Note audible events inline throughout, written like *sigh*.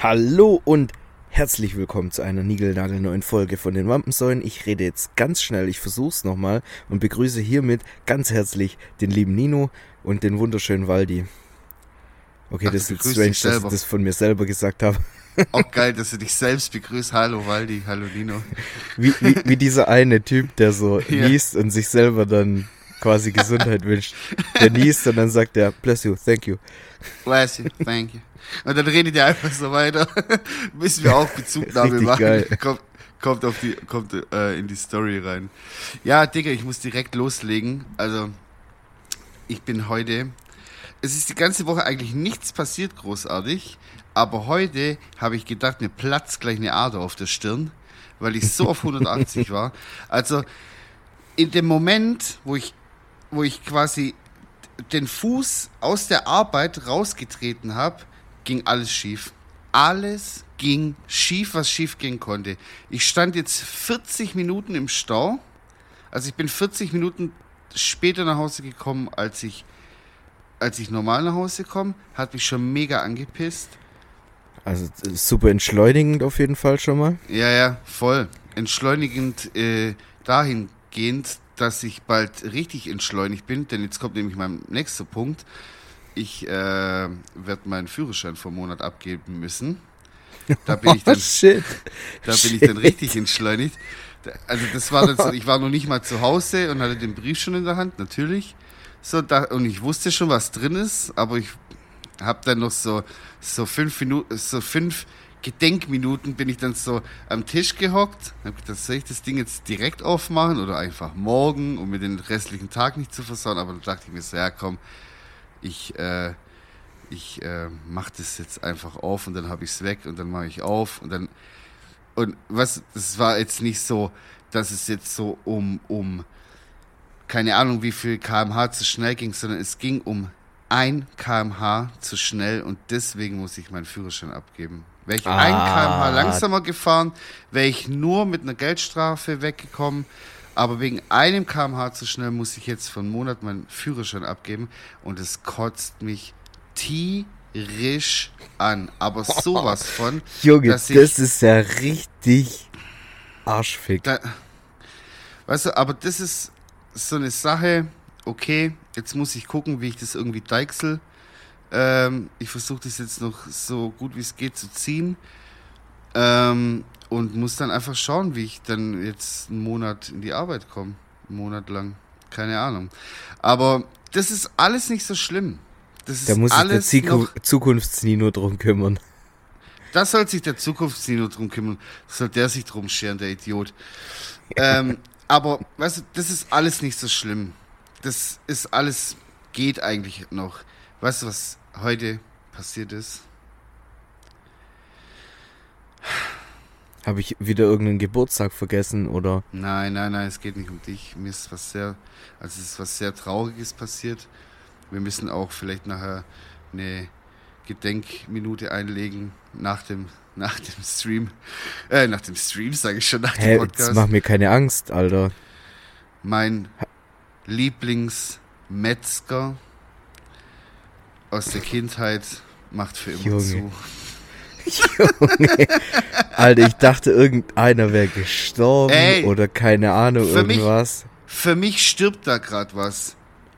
Hallo und herzlich willkommen zu einer niegelnagelneuen Folge von den Wampensäulen. Ich rede jetzt ganz schnell, ich versuch's nochmal und begrüße hiermit ganz herzlich den lieben Nino und den wunderschönen Waldi. Okay, Ach, das ist strange, dass ich das von mir selber gesagt habe. *laughs* Auch geil, dass du dich selbst begrüßt. Hallo Waldi, hallo Nino. Wie, wie, wie dieser eine Typ, der so *laughs* Ja. niest und sich selber dann quasi Gesundheit wünscht. Der niest und dann sagt er, bless you, thank you. Bless you, thank you. Und dann redet ihr einfach so weiter, *laughs* bis wir auch Bezugnahme *laughs* machen. geil. Kommt, kommt, auf die, kommt äh, in die Story rein. Ja, Digga, ich muss direkt loslegen. Also, ich bin heute. Es ist die ganze Woche eigentlich nichts passiert großartig, aber heute habe ich gedacht, mir platzt gleich eine Ader auf der Stirn, weil ich so auf 180 *laughs* war. Also, in dem Moment, wo ich, wo ich quasi den Fuß aus der Arbeit rausgetreten habe, ging alles schief. Alles ging schief, was schief gehen konnte. Ich stand jetzt 40 Minuten im Stau. Also ich bin 40 Minuten später nach Hause gekommen, als ich, als ich normal nach Hause komme. Hat mich schon mega angepisst. Also super entschleunigend auf jeden Fall schon mal. Ja, ja, voll. Entschleunigend äh, dahingehend, dass ich bald richtig entschleunigt bin, denn jetzt kommt nämlich mein nächster Punkt. Ich äh, werde meinen Führerschein vom Monat abgeben müssen. Da bin ich *laughs* Oh, dann, shit. *laughs* da bin ich dann richtig entschleunigt. Also das war dann so, *laughs* ich war noch nicht mal zu Hause und hatte den Brief schon in der Hand, natürlich. So, da, und ich wusste schon, was drin ist, aber ich habe dann noch so, so fünf Minuten, so fünf Gedenkminuten bin ich dann so am Tisch gehockt. Hab gedacht, soll ich das Ding jetzt direkt aufmachen oder einfach morgen, um mir den restlichen Tag nicht zu versauen? Aber dann dachte ich mir so, ja komm, ich, äh, ich äh, mach das jetzt einfach auf und dann habe ich es weg und dann mache ich auf und dann und was, das war jetzt nicht so, dass es jetzt so um, um keine Ahnung, wie viel kmh zu schnell ging, sondern es ging um ein kmh zu schnell und deswegen muss ich meinen Führerschein abgeben. Wäre ich ein Ah. kmh langsamer gefahren, wäre ich nur mit einer Geldstrafe weggekommen. Aber wegen einem kmh zu schnell muss ich jetzt für einen Monat meinen Führerschein abgeben und es kotzt mich tierisch an. Aber *laughs* sowas von. Junge, das ist ja richtig arschfick. Da, weißt du, aber das ist so eine Sache, okay, jetzt muss ich gucken, wie ich das irgendwie deichsel. Ähm, ich versuche das jetzt noch so gut wie es geht zu ziehen. Ähm, und muss dann einfach schauen, wie ich dann jetzt einen Monat in die Arbeit komme. Einen Monat lang. Keine Ahnung. Aber das ist alles nicht so schlimm. Das ist Da muss sich der Ziku Zukunftsnino drum kümmern. das soll sich der Zukunftsnino drum kümmern. Soll der sich drum scheren, der Idiot. ähm, *laughs* aber, weißt du, das ist alles nicht so schlimm. Das ist alles, geht eigentlich noch. Weißt du, was heute passiert ist? Habe ich wieder irgendeinen Geburtstag vergessen oder? Nein, nein, nein, es geht nicht um dich. Mir ist was sehr, also es ist was sehr Trauriges passiert. Wir müssen auch vielleicht nachher eine Gedenkminute einlegen nach dem, nach dem Stream. Äh, nach dem Stream, sage ich schon, nach dem Hä, Podcast. jetzt mach mir keine Angst, Alter. mein Lieblingsmetzger aus der Kindheit macht für immer Junge. zu. Junge. Alter, ich dachte, irgendeiner wäre gestorben Ey, oder keine Ahnung, für mich- irgendwas. Für mich stirbt da gerade was.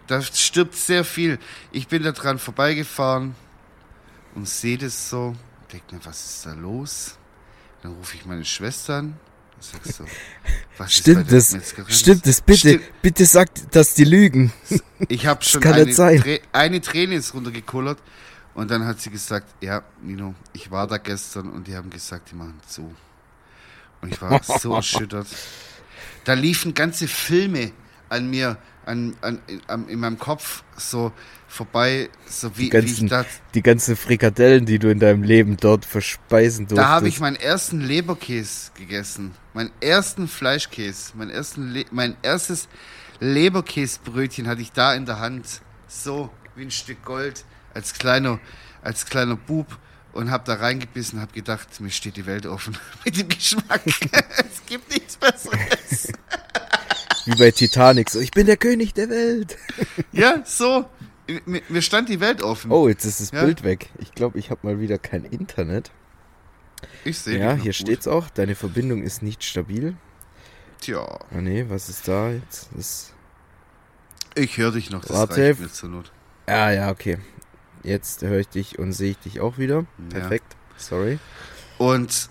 Da stirbt sehr viel. Ich bin da dran vorbeigefahren und sehe das so. Denke mir, was ist da los? Dann rufe ich meine Schwester an so, *laughs* Stimmt das? Stimmt das? Bitte, Stimmt. bitte sagt, dass die lügen. Ich habe schon eine. Trä- eine Träne ist runtergekullert und dann hat sie gesagt, ja, Nino, ich war da gestern und die haben gesagt, die machen zu. Und ich war so *laughs* erschüttert. Da liefen ganze Filme an mir, an, an, an, in meinem Kopf so vorbei, so wie, Die wie ich ganzen, da, die ganzen Frikadellen, die du in deinem Leben dort verspeisen durftest. da habe ich meinen ersten Leberkäse gegessen, meinen ersten Fleischkäse, mein, ersten Le mein erstes Leberkäsebrötchen hatte ich da in der Hand, so wie ein Stück Gold, als kleiner, als kleiner Bub und habe da reingebissen, habe gedacht, mir steht die Welt offen *laughs* mit dem Geschmack. *laughs* es gibt nichts Besseres. *laughs* Wie bei Titanic, so, ich bin der König der Welt. Ja, so. Mir, mir stand die Welt offen. Oh, jetzt ist das Ja. Bild weg. Ich glaube, ich habe mal wieder kein Internet. Ich sehe Ja, hier gut. steht's auch. Deine Verbindung ist nicht stabil. Tja, Ah nee, was ist da jetzt? Das ich höre dich noch, das Warte. reicht mir zur Not. ah ja, okay. Jetzt höre ich dich und sehe ich dich auch wieder. Ja. Perfekt. Sorry. Und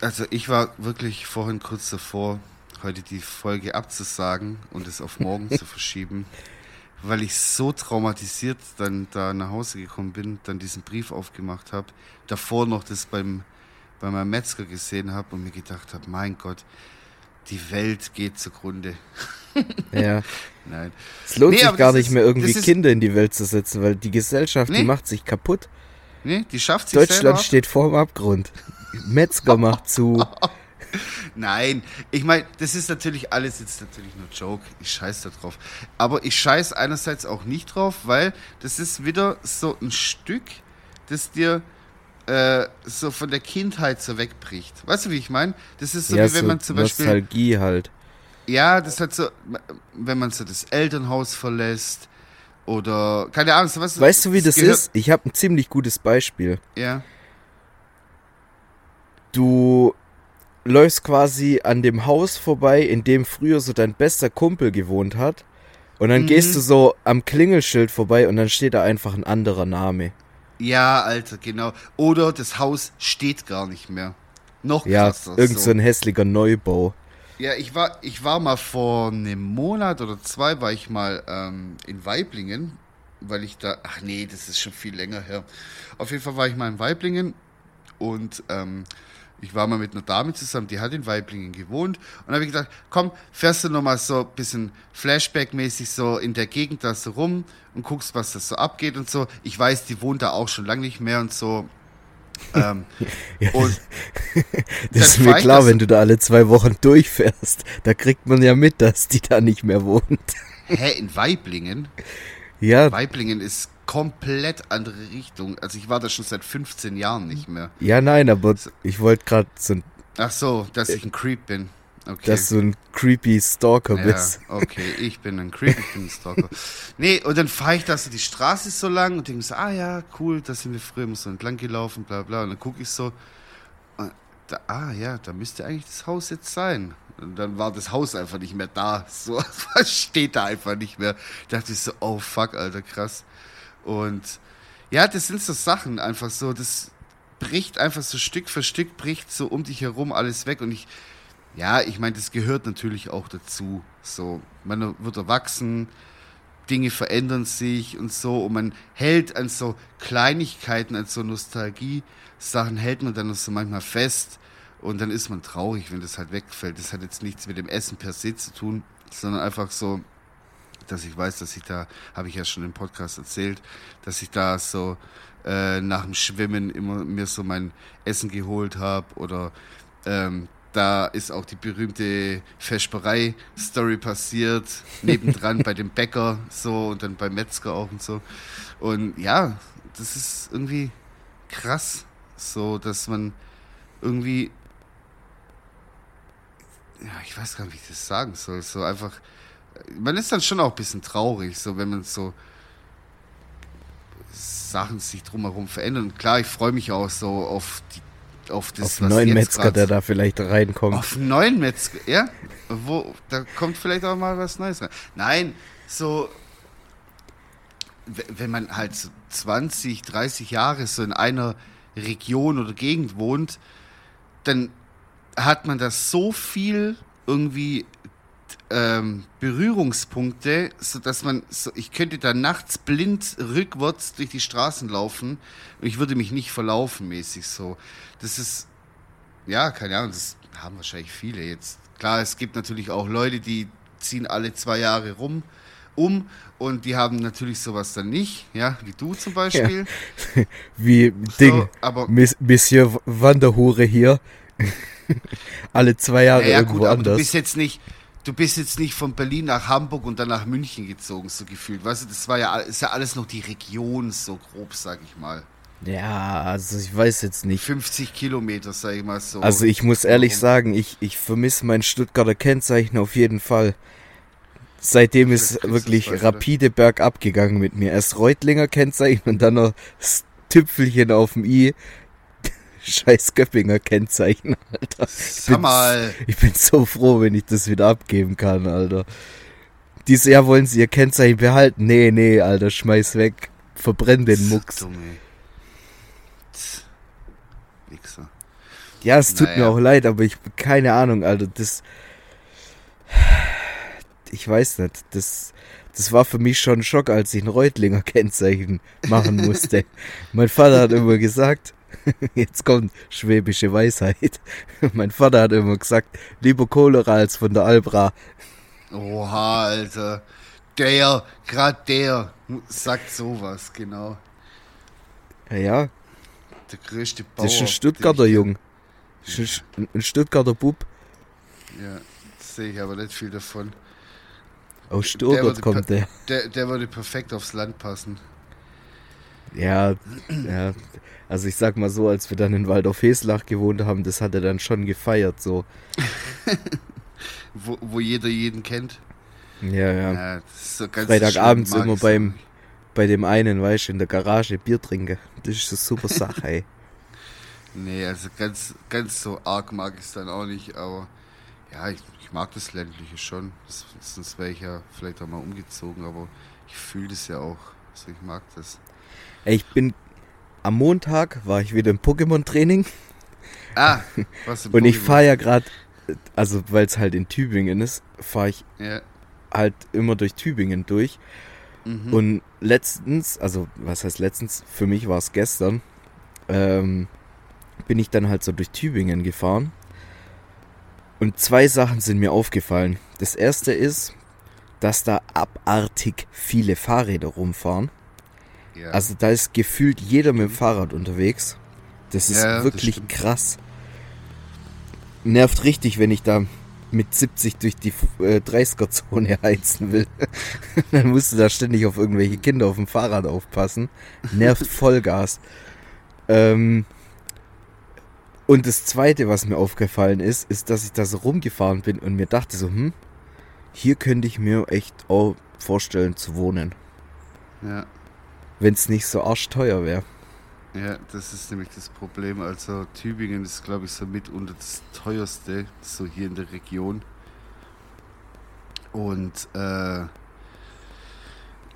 also ich war wirklich vorhin kurz davor, heute die Folge abzusagen und es auf morgen zu *laughs* verschieben, weil ich so traumatisiert dann da nach Hause gekommen bin, dann diesen Brief aufgemacht habe, davor noch das beim bei meinem Metzger gesehen habe und mir gedacht habe, mein Gott, die Welt geht zugrunde. Ja. Nein. Es lohnt Nee, sich gar nicht ist- mehr irgendwie Kinder in die Welt zu setzen, weil die Gesellschaft, die Nee. macht sich kaputt. Nee, die schafft sich Deutschland steht vorm Abgrund. *laughs* Metzger macht zu. *laughs* Nein, ich meine, das ist natürlich alles jetzt natürlich nur Joke. Ich scheiß da drauf. Aber ich scheiß einerseits auch nicht drauf, weil das ist wieder so ein Stück, das dir äh, so von der Kindheit so wegbricht. Weißt du, wie ich meine? Das ist so, ja, wie wenn so man zum Beispiel. Nostalgie halt. Ja, das hat so, wenn man so das Elternhaus verlässt oder keine Ahnung, so was. Weißt du, wie das gehört- ist? Ich habe ein ziemlich gutes Beispiel. Ja. Du läufst quasi an dem Haus vorbei, in dem früher so dein bester Kumpel gewohnt hat. Und dann Mhm. gehst du so am Klingelschild vorbei und dann steht da einfach ein anderer Name. Ja, Alter, genau. Oder das Haus steht gar nicht mehr. Noch Ja, krasser. irgend so ein hässlicher Neubau. Ja, ich war, ich war mal vor einem Monat oder zwei, war ich mal ähm, in Weiblingen, weil ich da, ach nee, das ist schon viel länger her. Auf jeden Fall war ich mal in Weiblingen und ähm, ich war mal mit einer Dame zusammen, die hat in Weiblingen gewohnt und habe ich gedacht, komm, fährst du nochmal so ein bisschen Flashback-mäßig so in der Gegend da so rum und guckst, was das so abgeht und so. Ich weiß, die wohnt da auch schon lange nicht mehr und so. Ähm, *laughs* *laughs* Das ist mir klar, das- wenn du da alle zwei Wochen durchfährst. Da kriegt man ja mit, dass die da nicht mehr wohnt. *laughs* hä, in Weiblingen? Ja, Weiblingen ist komplett andere Richtung. Also ich war da schon seit 15 Jahren nicht mehr. ja, nein, aber ich wollte gerade so, ein- Ach so, dass ich ein Creep bin. Okay. dass du ein creepy Stalker ja, bist. *laughs* okay, ich bin ein Creep, ich bin ein Stalker. Nee, und dann fahre ich da so die Straße so lang und denke so, ah ja, cool, da sind wir früher immer so entlang gelaufen, bla bla. Und dann gucke ich so, da, ah ja, da müsste eigentlich das Haus jetzt sein. Und dann war das Haus einfach nicht mehr da. *laughs* So, was steht da einfach nicht mehr. Da dachte ich so, oh fuck, Alter, krass. Und ja, das sind so Sachen, einfach so, das bricht einfach so Stück für Stück, bricht so um dich herum alles weg. Und ich, ja, ich meine, das gehört natürlich auch dazu. So, man wird erwachsen, Dinge verändern sich und so. Und man hält an so Kleinigkeiten, an so Nostalgie-Sachen, hält man dann so manchmal fest. Und dann ist man traurig, wenn das halt wegfällt. Das hat jetzt nichts mit dem Essen per se zu tun, sondern einfach so, dass ich weiß, dass ich da, habe ich ja schon im Podcast erzählt, dass ich da so äh, nach dem Schwimmen immer mir so mein Essen geholt habe oder ähm, da ist auch die berühmte Vesperei-Story passiert, nebendran bei dem Bäcker so und dann beim Metzger auch und so. Und ja, das ist irgendwie krass, so dass man irgendwie, ja, ich weiß gar nicht, wie ich das sagen soll, so einfach, man ist dann schon auch ein bisschen traurig, so wenn man so Sachen sich drumherum verändern. Klar, ich freue mich auch so auf die auf das Auf einen neuen Metzger, der da vielleicht reinkommt. auf neuen Metzger, ja? Wo, da kommt vielleicht auch mal was Neues rein. Nein, so, wenn man halt so 20, 30 Jahre so in einer Region oder Gegend wohnt, dann hat man da so viel irgendwie ähm, Berührungspunkte, so dass man, so, ich könnte da nachts blind rückwärts durch die Straßen laufen und ich würde mich nicht verlaufen mäßig so. Das ist, ja, keine Ahnung, das haben wahrscheinlich viele jetzt. Klar, es gibt natürlich auch Leute, die ziehen alle zwei Jahre rum, um und die haben natürlich sowas dann nicht, ja, wie du zum Beispiel. *laughs* Wie Ding. aber- Miss, Monsieur Wanderhure hier. *laughs* Alle zwei Jahre Ja, ja irgendwo gut, aber du anders. bist jetzt nicht, du bist jetzt nicht von Berlin nach Hamburg und dann nach München gezogen, so gefühlt. Weißt du, das war ja, ist ja alles noch die Region, so grob, sag ich mal. Ja, also ich weiß jetzt nicht. 50 Kilometer, sag ich mal so. Also ich muss ehrlich sagen, ich, ich vermisse mein Stuttgarter Kennzeichen auf jeden Fall. Seitdem ist wirklich wieder. rapide bergab gegangen mit mir. Erst Reutlinger Kennzeichen und dann noch das Tüpfelchen auf dem I. scheiß Göppinger Kennzeichen, Alter. Ich Sag bin, mal. ich bin so froh, wenn ich das wieder abgeben kann, Alter. Dieses Jahr wollen sie ihr Kennzeichen behalten. Nee, nee, Alter, schmeiß weg. Verbrenn den Mucks. Wichser. Ja, es tut Naja. mir auch leid, aber ich keine Ahnung, Alter, das ich weiß nicht, das das war für mich schon ein Schock, als ich ein Reutlinger Kennzeichen machen musste. *laughs* mein Vater hat immer gesagt, *laughs* jetzt kommt schwäbische Weisheit. *laughs* mein Vater hat immer gesagt, lieber Cholera als von der Albra. Oha, Alter. Der, grad der, sagt sowas, genau. Ja, ja, Der größte Bauer. das ist ein Stuttgarter Jung. Das ist ein- Stuttgarter Bub. Ja, sehe ich aber nicht viel davon. Aus Stuttgart kommt der. Der, der würde perfekt aufs Land passen. Ja, ja. Also ich sag mal so, als wir dann in Waldorf-Heslach gewohnt haben, das hat er dann schon gefeiert, so. *laughs* Wo, wo jeder jeden kennt. Ja, ja. Ja, so Freitagabends immer beim-. Bei dem einen, weißt du, in der Garage Bier trinken. Das ist eine super Sache, ey. *laughs* Nee, also ganz, ganz so arg mag ich es dann auch nicht, aber ja, ich, ich mag das Ländliche schon. Sonst wäre ich ja vielleicht auch mal umgezogen, aber ich fühle das ja auch. Also ich mag das. Ey, ich bin am Montag war ich wieder im Pokémon-Training Ah, *laughs* was im und ich fahre ja gerade, also weil es halt in Tübingen ist, fahre ich Ja. halt immer durch Tübingen durch. Mhm. Und letztens, also was heißt letztens, für mich war es gestern, ähm, bin ich dann halt so durch Tübingen gefahren. Und zwei Sachen sind mir aufgefallen. Das erste ist, dass da abartig viele Fahrräder rumfahren. Ja. Also da ist gefühlt jeder mit dem Fahrrad unterwegs. Das ist Ja, das wirklich stimmt. krass. Nervt richtig, wenn ich da mit 70 durch die äh, 30er-Zone *laughs* heizen will. *laughs* Dann musst du da ständig auf irgendwelche Kinder auf dem Fahrrad aufpassen. Nervt *laughs* Vollgas. Ähm, und das Zweite, was mir aufgefallen ist, ist, dass ich da so rumgefahren bin und mir dachte so, hm, hier könnte ich mir echt auch vorstellen zu wohnen, ja. Wenn es nicht so arschteuer wäre. Ja, das ist nämlich das Problem. Also Tübingen ist, glaube ich, so mitunter das teuerste, so hier in der Region. Und äh,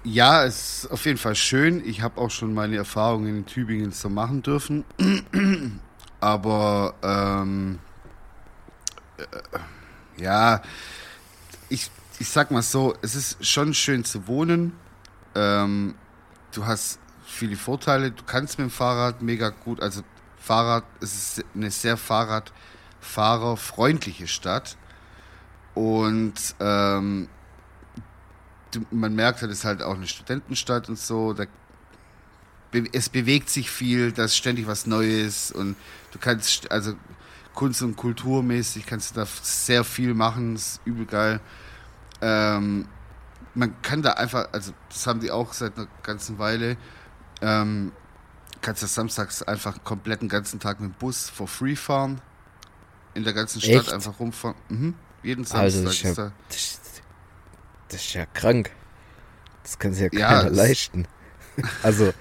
ja, es ist auf jeden Fall schön. Ich habe auch schon meine Erfahrungen in Tübingen so machen dürfen. *clears throat* Aber ähm, äh, ja, ich, ich sag mal so, es ist schon schön zu wohnen. Ähm, du hast viele Vorteile. Du kannst mit dem Fahrrad mega gut, also Fahrrad, es ist eine sehr Fahrradfahrerfreundliche Stadt. Und ähm, du, man merkt halt, es ist halt auch eine Studentenstadt und so. Da, es bewegt sich viel, da ist ständig was Neues und du kannst, st- also Kunst- und Kulturmäßig kannst du da sehr viel machen, ist übel geil. Ähm, man kann da einfach, also das haben die auch seit einer ganzen Weile, ähm, kannst du samstags einfach komplett den ganzen Tag mit dem Bus for free fahren. In der ganzen Stadt Echt? einfach rumfahren. Mhm. Jeden Samstag das ist ja- ist da. Das, ist- ja krank. Das kann sich ja Ja, keiner das- leisten. *laughs* Also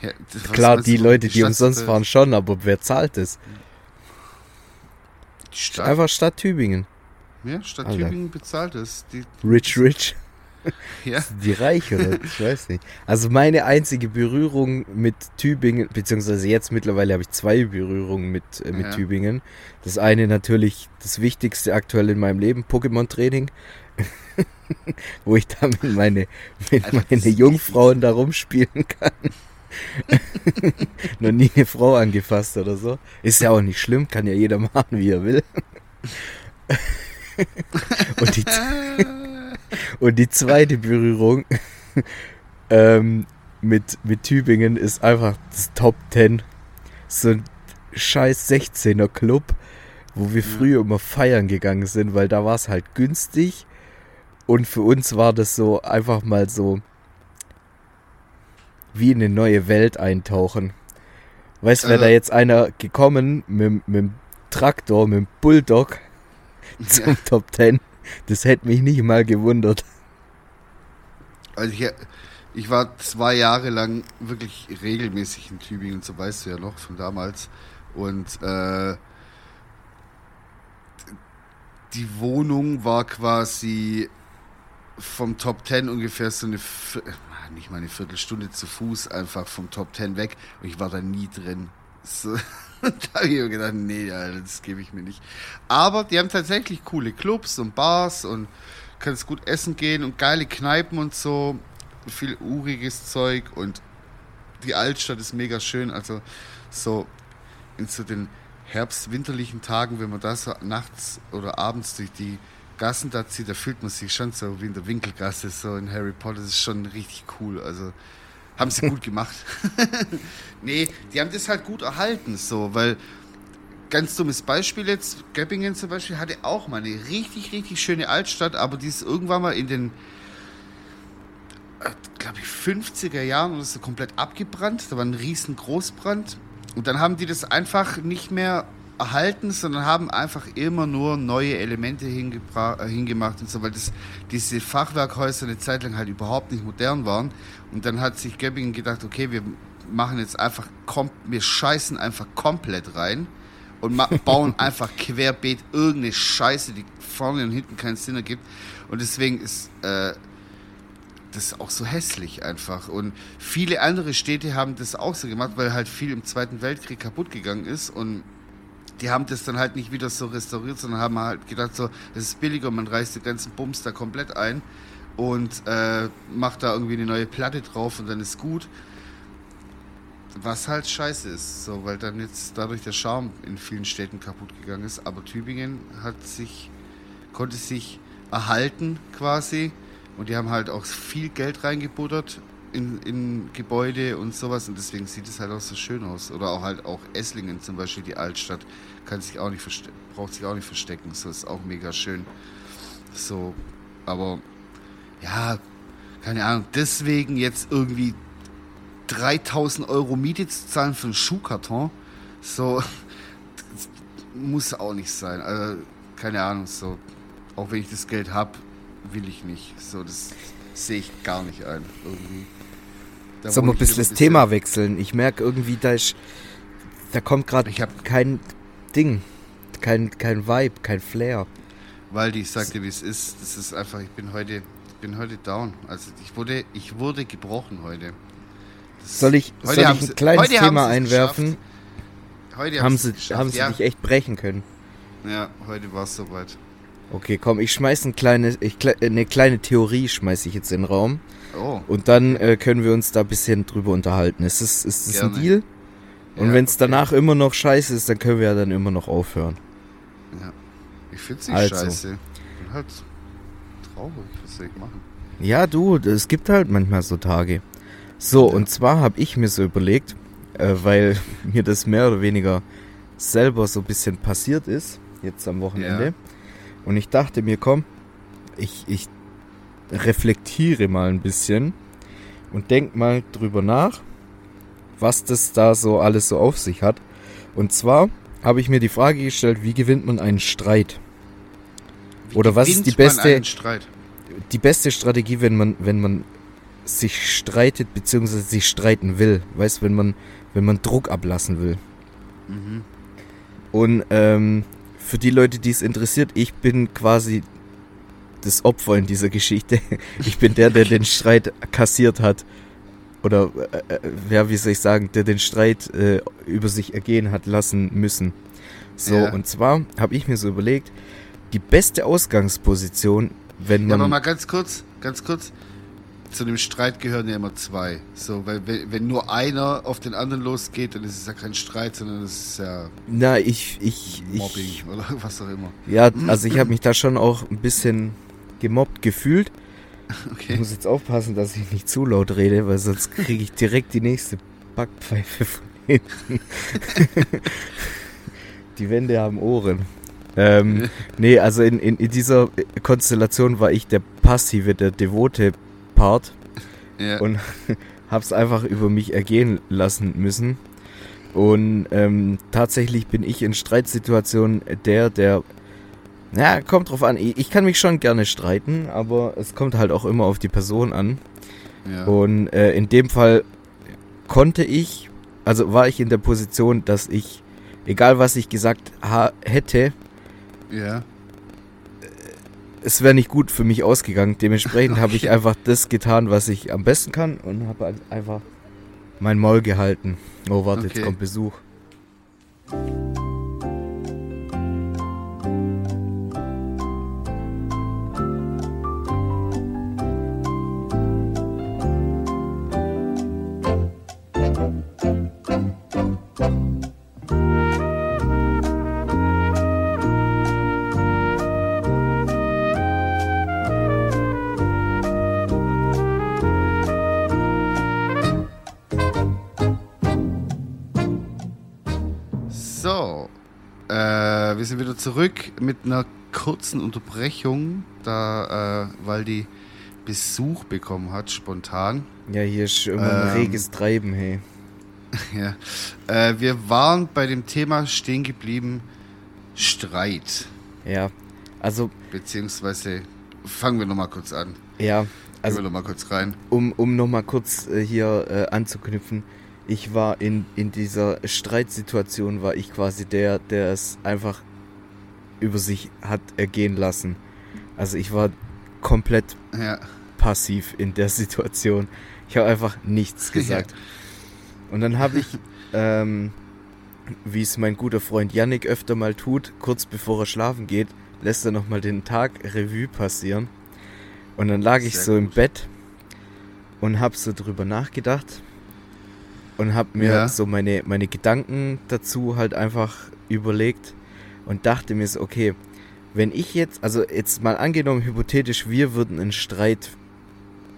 Ja, klar, die Leute, die Stadt- umsonst fahren, schon, aber wer zahlt das? Die Stadt, Einfach Stadt Tübingen. ja, Stadt Alter. Tübingen bezahlt es. Die, Rich, rich. *laughs* ja, Die Reiche, oder? Ich weiß nicht. Also meine einzige Berührung mit Tübingen, beziehungsweise jetzt mittlerweile habe ich zwei Berührungen mit, äh, mit Ja. Tübingen. Das eine natürlich das Wichtigste aktuell in meinem Leben, Pokémon-Training. *laughs* Wo ich damit meine, mit das meine Jungfrauen da rumspielen kann. *laughs* Noch nie eine Frau angefasst oder so. Ist ja auch nicht schlimm, kann ja jeder machen, wie er will. Und die, und die zweite Berührung *laughs* ähm, mit, mit Tübingen ist einfach das Top 10. So ein scheiß 16er Club, wo wir früher immer feiern gegangen sind, weil da war es halt günstig. Und für uns war das so einfach mal so wie in eine neue Welt eintauchen. Weißt du, wäre Also- da jetzt einer gekommen mit, mit dem Traktor, mit dem Bulldog *laughs* zum Top 10, das hätte mich nicht mal gewundert. Also ich, ich war zwei Jahre lang wirklich regelmäßig in Tübingen, so weißt du ja noch von damals. Und äh, die Wohnung war quasi vom Top Ten ungefähr so eine, ah, nicht mal eine Viertelstunde zu Fuß einfach vom Top Ten weg. Und ich war da nie drin. So, *laughs* da habe ich mir gedacht, nee, das gebe ich mir nicht. Aber die haben tatsächlich coole Clubs und Bars und kannst gut essen gehen und geile Kneipen und so. Viel uriges Zeug und die Altstadt ist mega schön. Also so in so den herbst-winterlichen Tagen, wenn man da so nachts oder abends durch die Gassen da zieht, da fühlt man sich schon so wie in der Winkelgasse, so in Harry Potter. Das ist schon richtig cool. Also haben sie gut gemacht. *laughs* nee, die haben das halt gut erhalten, so, weil ganz dummes Beispiel jetzt, Göppingen zum Beispiel hatte auch mal eine richtig, richtig schöne Altstadt, aber die ist irgendwann mal in den, äh, glaube ich, 50er Jahren oder so komplett abgebrannt. Da war ein riesen Großbrand. Und dann haben die das einfach nicht mehr erhalten, sondern haben einfach immer nur neue Elemente äh, hingemacht und so, weil das, diese Fachwerkhäuser eine Zeit lang halt überhaupt nicht modern waren. Und dann hat sich Göppingen gedacht, okay, wir machen jetzt einfach, wir scheißen einfach komplett rein und *laughs* bauen einfach querbeet irgendeine Scheiße, die vorne und hinten keinen Sinn ergibt. Und deswegen ist äh, das auch so hässlich einfach. Und viele andere Städte haben das auch so gemacht, weil halt viel im Zweiten Weltkrieg kaputt gegangen ist und die haben das dann halt nicht wieder so restauriert, sondern haben halt gedacht, so, das ist billiger, man reißt den ganzen Bums da komplett ein und äh, macht da irgendwie eine neue Platte drauf und dann ist gut. Was halt scheiße ist, so, weil dann jetzt dadurch der Charme in vielen Städten kaputt gegangen ist. Aber Tübingen hat sich, konnte sich erhalten quasi. Und die haben halt auch viel Geld reingebuttert in, in Gebäude und sowas. Und deswegen sieht es halt auch so schön aus. Oder auch halt auch Esslingen zum Beispiel, die Altstadt, kann sich auch nicht braucht sich auch nicht verstecken. So ist auch mega schön. So, aber ja, keine Ahnung, deswegen jetzt irgendwie 3000 Euro Miete zu zahlen für einen Schuhkarton, so *laughs* muss auch nicht sein. Also, keine Ahnung, so, auch wenn ich das Geld habe, will ich nicht. So, das sehe ich gar nicht ein, irgendwie. Sollen wir ein bisschen das Thema wechseln? Ich merke irgendwie, da ist, da kommt gerade kein Ding, kein, kein Vibe, kein Flair. Waldi, ich sag dir, wie es ist. Das ist einfach, ich bin heute bin heute down. Also ich wurde, ich wurde gebrochen heute. Das soll ich, soll ich ein kleines Thema einwerfen? Heute haben sie, haben sie ja. dich echt brechen können. Ja, heute war es soweit. Okay, komm, ich schmeiß ein kleine, ich, eine kleine Theorie schmeiße ich jetzt in den Raum. Oh. Und dann äh, können wir uns da ein bisschen drüber unterhalten. Ist das, ist das ein Deal? Und ja, wenn es okay. danach immer noch scheiße ist, dann können wir ja dann immer noch aufhören. Ja. Ich find's nicht also. scheiße. Ich bin halt traurig, was soll ich machen? Ja, du, es gibt halt manchmal so Tage. So, ja. und zwar habe ich mir so überlegt, äh, weil *laughs* mir das mehr oder weniger selber so ein bisschen passiert ist, jetzt am Wochenende. Ja. Und ich dachte mir, komm, ich, ich reflektiere mal ein bisschen und denk mal drüber nach, was das da so alles so auf sich hat. Und zwar habe ich mir die Frage gestellt, wie gewinnt man einen Streit? Oder was ist die beste die beste Strategie, wenn man wenn man sich streitet bzw. sich streiten will, weißt, wenn man wenn man Druck ablassen will. Mhm. Und ähm, für die Leute, die es interessiert, ich bin quasi das Opfer in dieser Geschichte. *laughs* Ich bin der, der den Streit kassiert hat. Oder, äh, äh, ja, wie soll ich sagen, der den Streit äh, über sich ergehen hat lassen müssen. So, ja. und zwar habe ich mir so überlegt, die beste Ausgangsposition, wenn man. Ja, aber mal ganz kurz, ganz kurz. Zu dem Streit gehören ja immer zwei. So, weil wenn, wenn nur einer auf den anderen losgeht, dann ist es ja kein Streit, sondern es ist ja. Na, ich. ich Mobbing ich, oder *laughs* was auch immer. Ja, also ich habe mich da schon auch ein bisschen gemobbt gefühlt. Okay. Ich muss jetzt aufpassen, dass ich nicht zu laut rede, weil sonst kriege ich direkt die nächste Backpfeife von hinten. *laughs* die Wände haben Ohren. Ähm, *laughs* nee, also in, in, in, dieser Konstellation war ich der passive, der devote Part. Ja. Und *laughs* hab's einfach über mich ergehen lassen müssen. Und ähm, tatsächlich bin ich in Streitsituationen der, der ja, kommt drauf an. Ich kann mich schon gerne streiten, aber es kommt halt auch immer auf die Person an. Ja. Und äh, in dem Fall konnte ich, also war ich in der Position, dass ich egal was ich gesagt hätte, ja. Es wäre nicht gut für mich ausgegangen. Dementsprechend okay. habe ich einfach das getan, was ich am besten kann und habe halt einfach mein Maul gehalten. Oh, warte, okay. jetzt kommt Besuch. Zurück mit einer kurzen Unterbrechung, da, äh, weil die Besuch bekommen hat, spontan. Ja, hier ist immer ein ähm, reges Treiben, hey. *laughs* Ja. Äh, wir waren bei dem Thema stehen geblieben, Streit. Ja, also. Beziehungsweise fangen wir nochmal kurz an. Ja, also. Gehen wir nochmal kurz rein. Um, um nochmal kurz äh, hier äh, anzuknüpfen. Ich war in, in dieser Streitsituation, war ich quasi der, der es einfach über sich hat ergehen lassen. Also ich war komplett ja. passiv in der Situation. Ich habe einfach nichts *laughs* gesagt. Ja. Und dann habe ich, *laughs* ähm, wie es mein guter Freund Yannick öfter mal tut, kurz bevor er schlafen geht, lässt er nochmal den Tag Revue passieren. Und dann lag ich Sehr so gut. im Bett und habe so drüber nachgedacht und habe mir ja. so meine, meine Gedanken dazu halt einfach überlegt und dachte mir so, okay, wenn ich jetzt, also jetzt mal angenommen, hypothetisch, wir würden einen Streit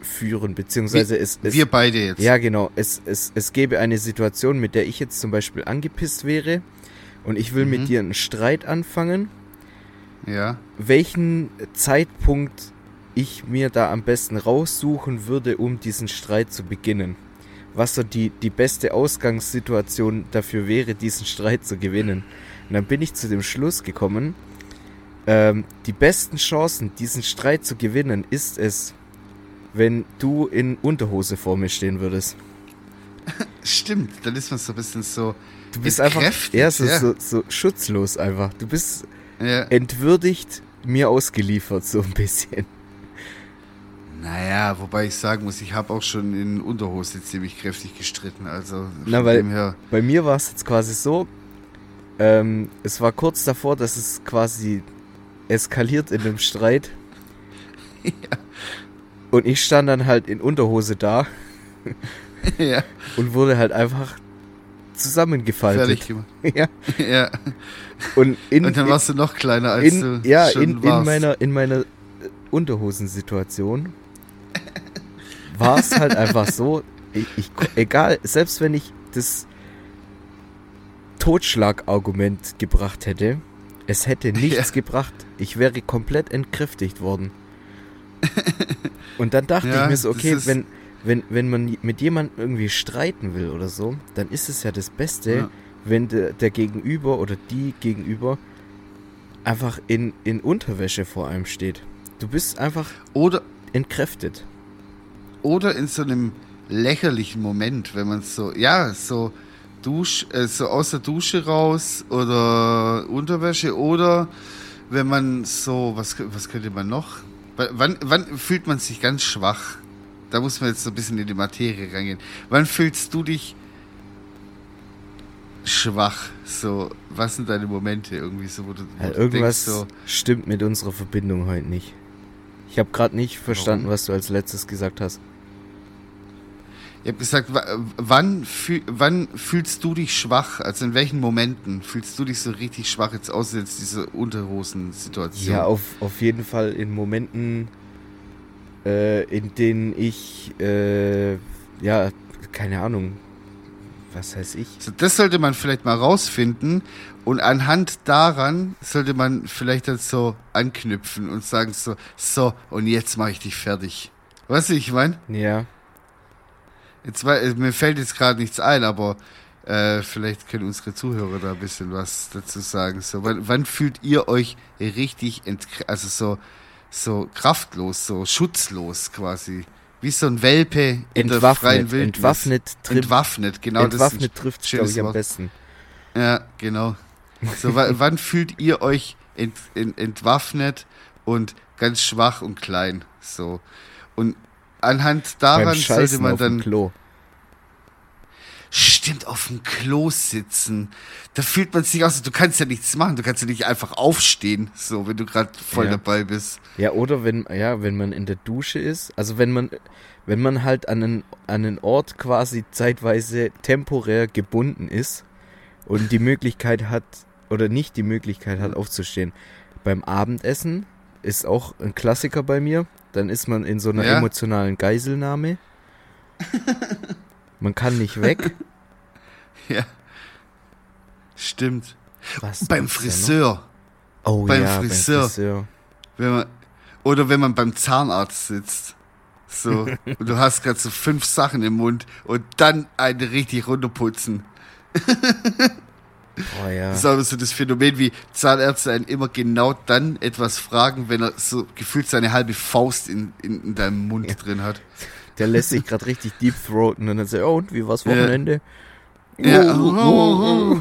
führen, beziehungsweise es, es, Wir beide jetzt. Ja, genau. Es, es, es gäbe eine Situation, mit der ich jetzt zum Beispiel angepisst wäre und ich will mhm. mit dir einen Streit anfangen. Ja. Welchen Zeitpunkt ich mir da am besten raussuchen würde, um diesen Streit zu beginnen. Was so die, die beste Ausgangssituation dafür wäre, diesen Streit zu gewinnen. Und dann bin ich zu dem Schluss gekommen, ähm, die besten Chancen, diesen Streit zu gewinnen, ist es, wenn du in Unterhose vor mir stehen würdest. *laughs* Stimmt, dann ist man so ein bisschen so. Du bist einfach ja, so, ja. So, so, schutzlos einfach. Du bist ja. entwürdigt mir ausgeliefert, so ein bisschen. Naja, wobei ich sagen muss, ich habe auch schon in Unterhose ziemlich kräftig gestritten. Also Na, weil bei mir war es jetzt quasi so, ähm, es war kurz davor, dass es quasi eskaliert in einem Streit. ja. Und ich stand dann halt in Unterhose da. *laughs* ja. Und wurde halt einfach zusammengefaltet. Fertig gemacht. *laughs* ja. ja. Und, in, Und dann warst du noch kleiner als in, du Ja, schon in, warst. in meiner, in meiner äh, Unterhosensituation war es halt einfach so, ich, ich, egal, selbst wenn ich das Totschlagargument gebracht hätte, es hätte *laughs* nichts ja. gebracht. Ich wäre komplett entkräftigt worden. *laughs* Und dann dachte ja, ich mir so, okay, wenn, wenn, wenn man mit jemandem irgendwie streiten will oder so, dann ist es ja das Beste, ja. wenn der, der Gegenüber oder die Gegenüber einfach in, in Unterwäsche vor einem steht. Du bist einfach oder, entkräftet. Oder in so einem lächerlichen Moment, wenn man so, ja, so, Dusch, äh, so aus der Dusche raus oder Unterwäsche oder wenn man so, was, was könnte man noch? Wann, wann fühlt man sich ganz schwach? Da muss man jetzt so ein bisschen in die Materie reingehen. Wann fühlst du dich schwach? So, was sind deine Momente irgendwie so, wo du, wo ja, du irgendwas denkst, so, stimmt mit unserer Verbindung heute nicht. Ich habe gerade nicht verstanden, Warum? was du als letztes gesagt hast. Ich habe gesagt, wann, fühl, wann fühlst du dich schwach? Also in welchen Momenten fühlst du dich so richtig schwach jetzt aus jetzt diese Unterhosensituation? Ja, auf, auf jeden Fall in Momenten, äh, in denen ich, äh, ja, keine Ahnung, was heißt ich? So, das sollte man vielleicht mal rausfinden und anhand daran sollte man vielleicht dann so anknüpfen und sagen so, so und jetzt mache ich dich fertig. Weißt du, ich meine? Ja. Jetzt, mir fällt jetzt gerade nichts ein, aber äh, vielleicht können unsere Zuhörer da ein bisschen was dazu sagen. So, wann, wann fühlt ihr euch richtig, also so, so kraftlos, so schutzlos quasi? Wie so ein Welpe in entwaffnet, der freien Wildnis. Entwaffnet, trifft, entwaffnet, genau entwaffnet trifft, glaube ich, am besten. Ja, genau. So, *laughs* wann fühlt ihr euch ent, ent, entwaffnet und ganz schwach und klein? So. Und anhand daran sollte man dann. Klo. Stimmt, auf dem Klo sitzen. Da fühlt man sich aus, du kannst ja nichts machen, du kannst ja nicht einfach aufstehen, so, wenn du gerade voll ja. dabei bist. Ja, oder wenn, ja, wenn man in der Dusche ist, also wenn man, wenn man halt an einen, an einen Ort quasi zeitweise temporär gebunden ist und die Möglichkeit hat, oder nicht die Möglichkeit hat aufzustehen. Beim Abendessen ist auch ein Klassiker bei mir. Dann ist man in so einer ja. emotionalen Geiselnahme. *laughs* Man kann nicht weg. ja. Stimmt. Was beim Friseur. Oh beim ja, Friseur. beim Friseur. Wenn man, oder wenn man beim Zahnarzt sitzt. So, *laughs* und du hast gerade so fünf Sachen im Mund und dann eine richtig runterputzen. *laughs* Oh, ja. Das ist aber so das Phänomen, wie Zahnärzte einen immer genau dann etwas fragen, wenn er so gefühlt seine halbe Faust in, in, in deinem Mund ja. drin hat. Der lässt sich gerade richtig deep throaten und dann sagt, oh, und wie war's Wochenende? Ja. Oh, oh.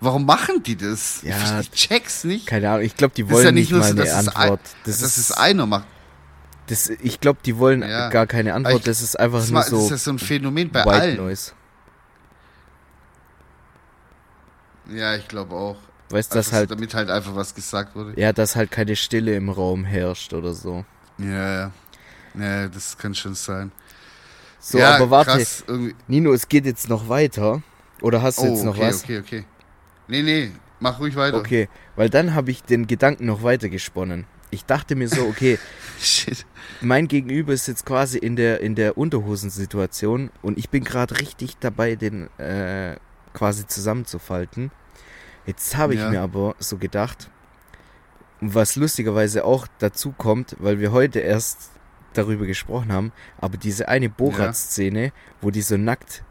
Warum machen die das? Ja, ich check's nicht. Keine Ahnung, ich glaube, die wollen nicht, nicht mal so, eine Antwort. Ein, das, ist einer macht. Das, ich glaube, die wollen gar keine Antwort. Ich, das ist einfach das nur so. Das ist ja so ein Phänomen bei White allen. Noise. Ja, ich glaube auch. Weißt du, also, halt. Damit halt einfach was gesagt wurde. Ja, dass halt keine Stille im Raum herrscht oder so. Ja, ja. Ja, das kann schon sein. So, ja, aber warte. Krass, Nino, es geht jetzt noch weiter. Oder hast du oh, jetzt noch okay, was? Okay, okay. Nee, nee, mach ruhig weiter. Okay, weil dann habe ich den Gedanken noch weiter gesponnen. Ich dachte mir so, okay, *laughs* Shit. mein Gegenüber ist jetzt quasi in der, in der Unterhosensituation und ich bin gerade richtig dabei, den äh, quasi zusammenzufalten. Jetzt habe ich ja. mir aber so gedacht, was lustigerweise auch dazu kommt, weil wir heute erst darüber gesprochen haben, aber diese eine Borat-Szene, ja. wo die so nackt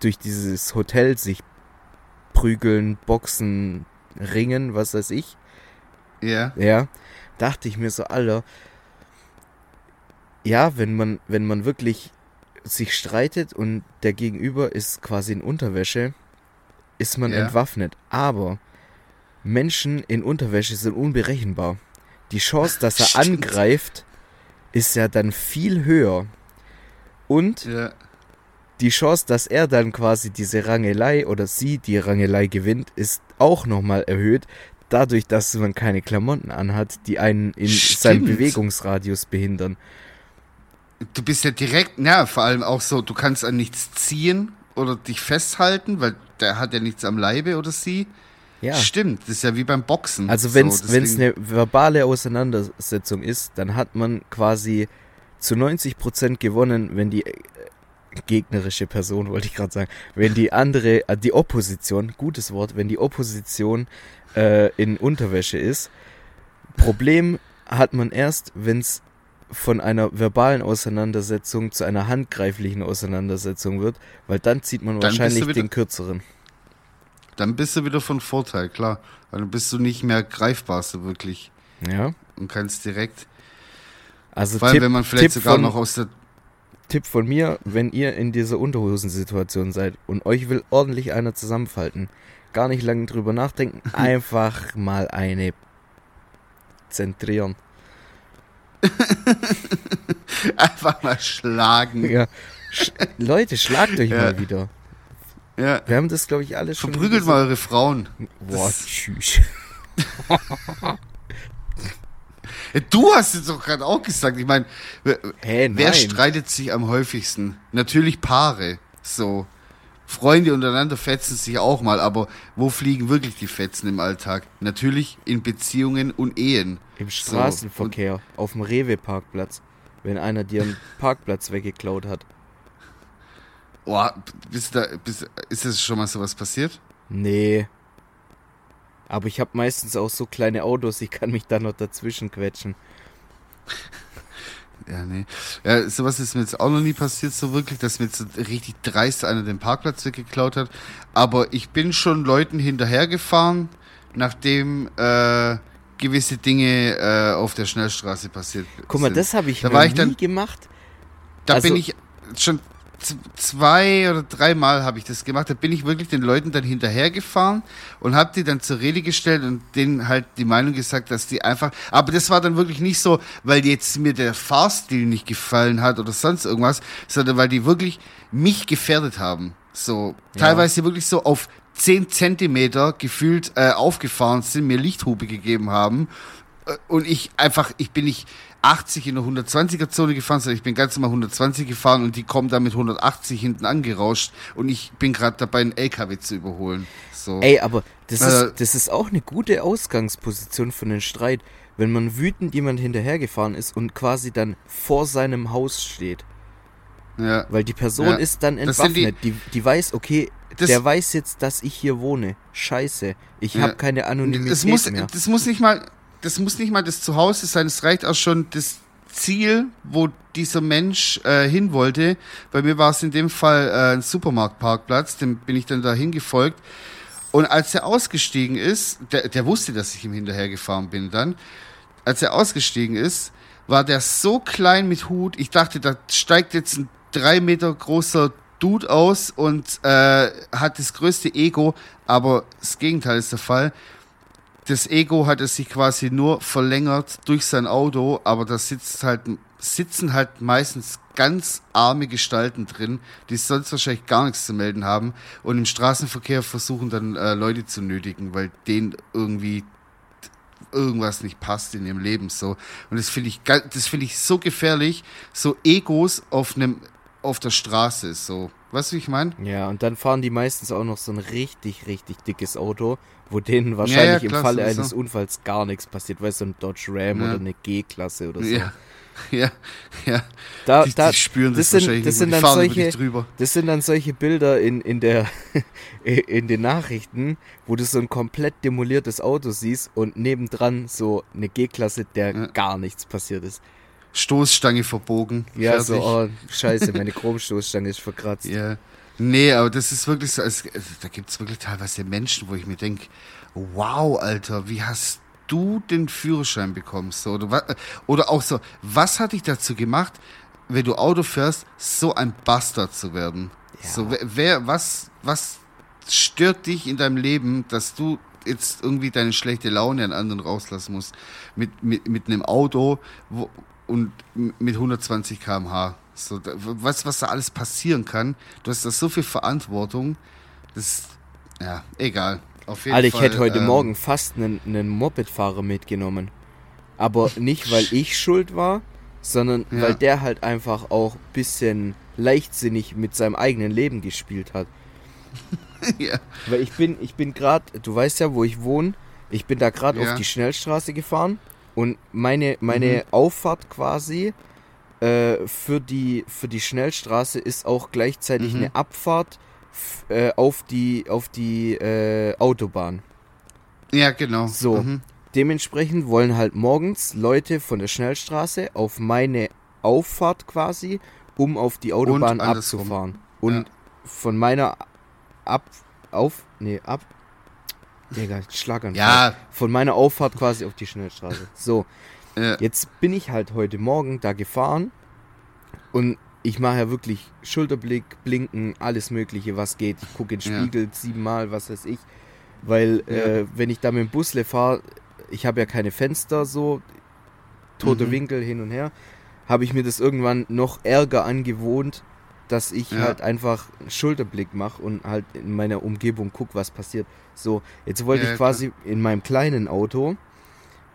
durch dieses Hotel sich prügeln, boxen, ringen, was weiß ich. Ja. Ja, dachte ich mir so, Alter, ja, wenn man, wenn man wirklich sich streitet und der Gegenüber ist quasi in Unterwäsche, ist man ja. entwaffnet. Aber Menschen in Unterwäsche sind unberechenbar. Die Chance, dass er *laughs* Stimmt. angreift, ist ja dann viel höher. Und ja. die Chance, dass er dann quasi diese Rangelei oder sie die Rangelei gewinnt, ist auch nochmal erhöht. Dadurch, dass man keine Klamotten anhat, die einen in Stimmt. seinem Bewegungsradius behindern. Du bist ja direkt, ja, vor allem auch so, du kannst an nichts ziehen oder dich festhalten, weil der hat ja nichts am Leibe oder sie. Ja. Stimmt, das ist ja wie beim Boxen. Also wenn es so, eine verbale Auseinandersetzung ist, dann hat man quasi zu 90% gewonnen, wenn die äh, gegnerische Person, wollte ich gerade sagen, wenn die andere, äh, die Opposition, gutes Wort, wenn die Opposition äh, in Unterwäsche ist. Problem hat man erst, wenn es von einer verbalen Auseinandersetzung zu einer handgreiflichen Auseinandersetzung wird, weil dann zieht man dann wahrscheinlich den kürzeren. Dann bist du wieder von Vorteil, klar. Weil dann bist du nicht mehr greifbar so wirklich. Ja. Und kannst direkt. Also Vor allem, Tipp, wenn man vielleicht Tipp sogar von, noch aus der. Tipp von mir, wenn ihr in dieser Unterhosensituation seid und euch will ordentlich einer zusammenfalten, gar nicht lange drüber nachdenken, *laughs* einfach mal eine zentrieren. *laughs* einfach mal schlagen. Ja. Sch Leute, schlagt euch ja. mal wieder. Ja. Wir haben das, glaube ich, alles schon. Verprügelt mal eure Frauen. Boah, tschüss. *laughs* du hast es doch gerade auch gesagt. Ich meine, hey, wer streitet sich am häufigsten? Natürlich Paare. So. Freunde untereinander fetzen sich auch mal, aber wo fliegen wirklich die Fetzen im Alltag? Natürlich in Beziehungen und Ehen. Im Straßenverkehr, so. auf dem Rewe-Parkplatz, wenn einer dir einen *laughs* Parkplatz weggeklaut hat. Oh, bist da, bist, ist das schon mal sowas passiert? Nee. Aber ich habe meistens auch so kleine Autos, ich kann mich da noch dazwischen quetschen. *laughs* Ja, nee. Ja, sowas ist mir jetzt auch noch nie passiert, so wirklich, dass mir jetzt so richtig dreist einer den Parkplatz weggeklaut hat. Aber ich bin schon Leuten hinterhergefahren, nachdem äh, gewisse Dinge äh, auf der Schnellstraße passiert Guck mal, sind. das habe ich da noch nie dann, gemacht. Da also, bin ich schon zwei oder dreimal habe ich das gemacht. Da bin ich wirklich den Leuten dann hinterhergefahren und habe die dann zur Rede gestellt und denen halt die Meinung gesagt, dass die einfach. Aber das war dann wirklich nicht so, weil jetzt mir der Fahrstil nicht gefallen hat oder sonst irgendwas, sondern weil die wirklich mich gefährdet haben. So ja. teilweise wirklich so auf 10 Zentimeter gefühlt äh, aufgefahren sind, mir Lichthupe gegeben haben äh, und ich einfach, ich bin nicht 80 in der 120er Zone gefahren, sondern ich bin ganz normal 120 gefahren und die kommen da mit 180 hinten angerauscht und ich bin gerade dabei, einen LKW zu überholen. So. Ey, aber das, äh, ist, das ist auch eine gute Ausgangsposition für einen Streit, wenn man wütend jemand hinterhergefahren ist und quasi dann vor seinem Haus steht. Ja. Weil die Person ja. ist dann entwaffnet. Die, die, die weiß, okay, der weiß jetzt, dass ich hier wohne. Scheiße. Ich ja. habe keine Anonymität das muss, mehr. Das muss nicht mal das muss nicht mal das Zuhause sein, es reicht auch schon das Ziel, wo dieser Mensch äh, hin wollte. Bei mir war es in dem Fall äh, ein Supermarktparkplatz, dem bin ich dann dahin gefolgt. Und als er ausgestiegen ist, der, der wusste, dass ich ihm hinterhergefahren bin dann, als er ausgestiegen ist, war der so klein mit Hut, ich dachte, da steigt jetzt ein drei Meter großer Dude aus und äh, hat das größte Ego, aber das Gegenteil ist der Fall das Ego hat es sich quasi nur verlängert durch sein Auto, aber da sitzt halt, sitzen halt meistens ganz arme Gestalten drin, die sonst wahrscheinlich gar nichts zu melden haben und im Straßenverkehr versuchen dann äh, Leute zu nötigen, weil denen irgendwie irgendwas nicht passt in ihrem Leben so. Und das finde ich das finde ich so gefährlich so Egos auf einem auf der Straße so weißt du wie ich meine ja und dann fahren die meistens auch noch so ein richtig richtig dickes Auto wo denen wahrscheinlich ja, ja, im Falle eines so. Unfalls gar nichts passiert, weißt du, ein Dodge Ram ja. oder eine G-Klasse oder so. Ja. *laughs* Ja, ja. Da, die, da, die spüren das, das sind, das sind dann solche, Das sind dann solche Bilder in, in, der, *laughs* in den Nachrichten, wo du so ein komplett demoliertes Auto siehst und nebendran so eine G-Klasse, der gar nichts passiert ist. Stoßstange verbogen. Ja, fertig. so, oh, scheiße, meine Chromstoßstange ist verkratzt. Ja. Nee, aber das ist wirklich so, es, da gibt es wirklich teilweise Menschen, wo ich mir denke, wow, Alter, wie hast du den Führerschein bekommen? So, oder, oder auch so, was hat dich dazu gemacht, wenn du Auto fährst, so ein Bastard zu werden? Ja. So, wer, was, was stört dich in deinem Leben, dass du jetzt irgendwie deine schlechte Laune an anderen rauslassen musst mit, mit, mit einem Auto wo, und mit 120 km/h? So, was, was da alles passieren kann. Du hast da so viel Verantwortung. Das, ja, egal. Auf jeden Alter, ich Fall, hätte heute ähm, Morgen fast einen, einen Mopedfahrer mitgenommen. Aber nicht, weil ich schuld war, sondern ja. weil der halt einfach auch ein bisschen leichtsinnig mit seinem eigenen Leben gespielt hat. *laughs* ja. Weil ich bin, ich bin gerade, du weißt ja, wo ich wohne, ich bin da gerade ja. auf die Schnellstraße gefahren und meine, meine mhm. Auffahrt quasi äh, für, die, für die Schnellstraße ist auch gleichzeitig mhm. eine Abfahrt äh, auf die, auf die äh, Autobahn. Ja, genau. So. Mhm. Dementsprechend wollen halt morgens Leute von der Schnellstraße auf meine Auffahrt quasi, um auf die Autobahn Und abzufahren. Und ja. von meiner Ab. Auf. Nee, ab. Egal, Schlaganfall. Ja. Von meiner Auffahrt quasi auf die Schnellstraße. So. Ja. Jetzt bin ich halt heute Morgen da gefahren und ich mache ja wirklich Schulterblick, Blinken, alles Mögliche, was geht. Ich gucke in den Spiegel ja. siebenmal, was weiß ich. Weil, ja. äh, wenn ich da mit dem Busle fahre, ich habe ja keine Fenster so, tote mhm. Winkel hin und her, habe ich mir das irgendwann noch ärger angewohnt, dass ich ja. halt einfach Schulterblick mache und halt in meiner Umgebung gucke, was passiert. So, jetzt wollte ich quasi in meinem kleinen Auto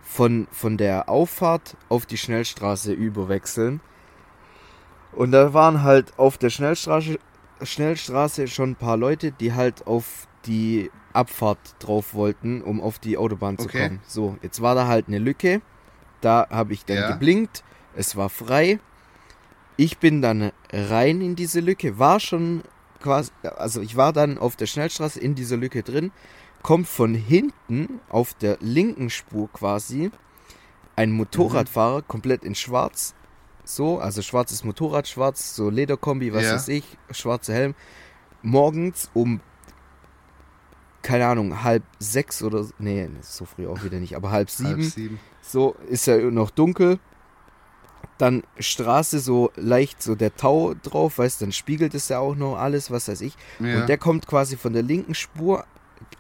von, von der Auffahrt auf die Schnellstraße überwechseln. Und da waren halt auf der Schnellstraße, Schnellstraße schon ein paar Leute, die halt auf die Abfahrt drauf wollten, um auf die Autobahn zu okay. kommen. So, jetzt war da halt eine Lücke. Da habe ich dann ja. geblinkt. Es war frei. Ich bin dann rein in diese Lücke, war schon quasi, also ich war dann auf der Schnellstraße in dieser Lücke drin kommt von hinten auf der linken Spur quasi ein Motorradfahrer mhm. komplett in schwarz. So, also schwarzes Motorrad, schwarz, so Lederkombi, was ja. weiß ich, schwarzer Helm. Morgens um, keine Ahnung, halb sechs oder, nee, so früh auch wieder nicht, aber halb sieben. Halb sieben. So, ist ja noch dunkel. Dann Straße so leicht so der Tau drauf, weißt dann spiegelt es ja auch noch alles, was weiß ich. Ja. Und der kommt quasi von der linken Spur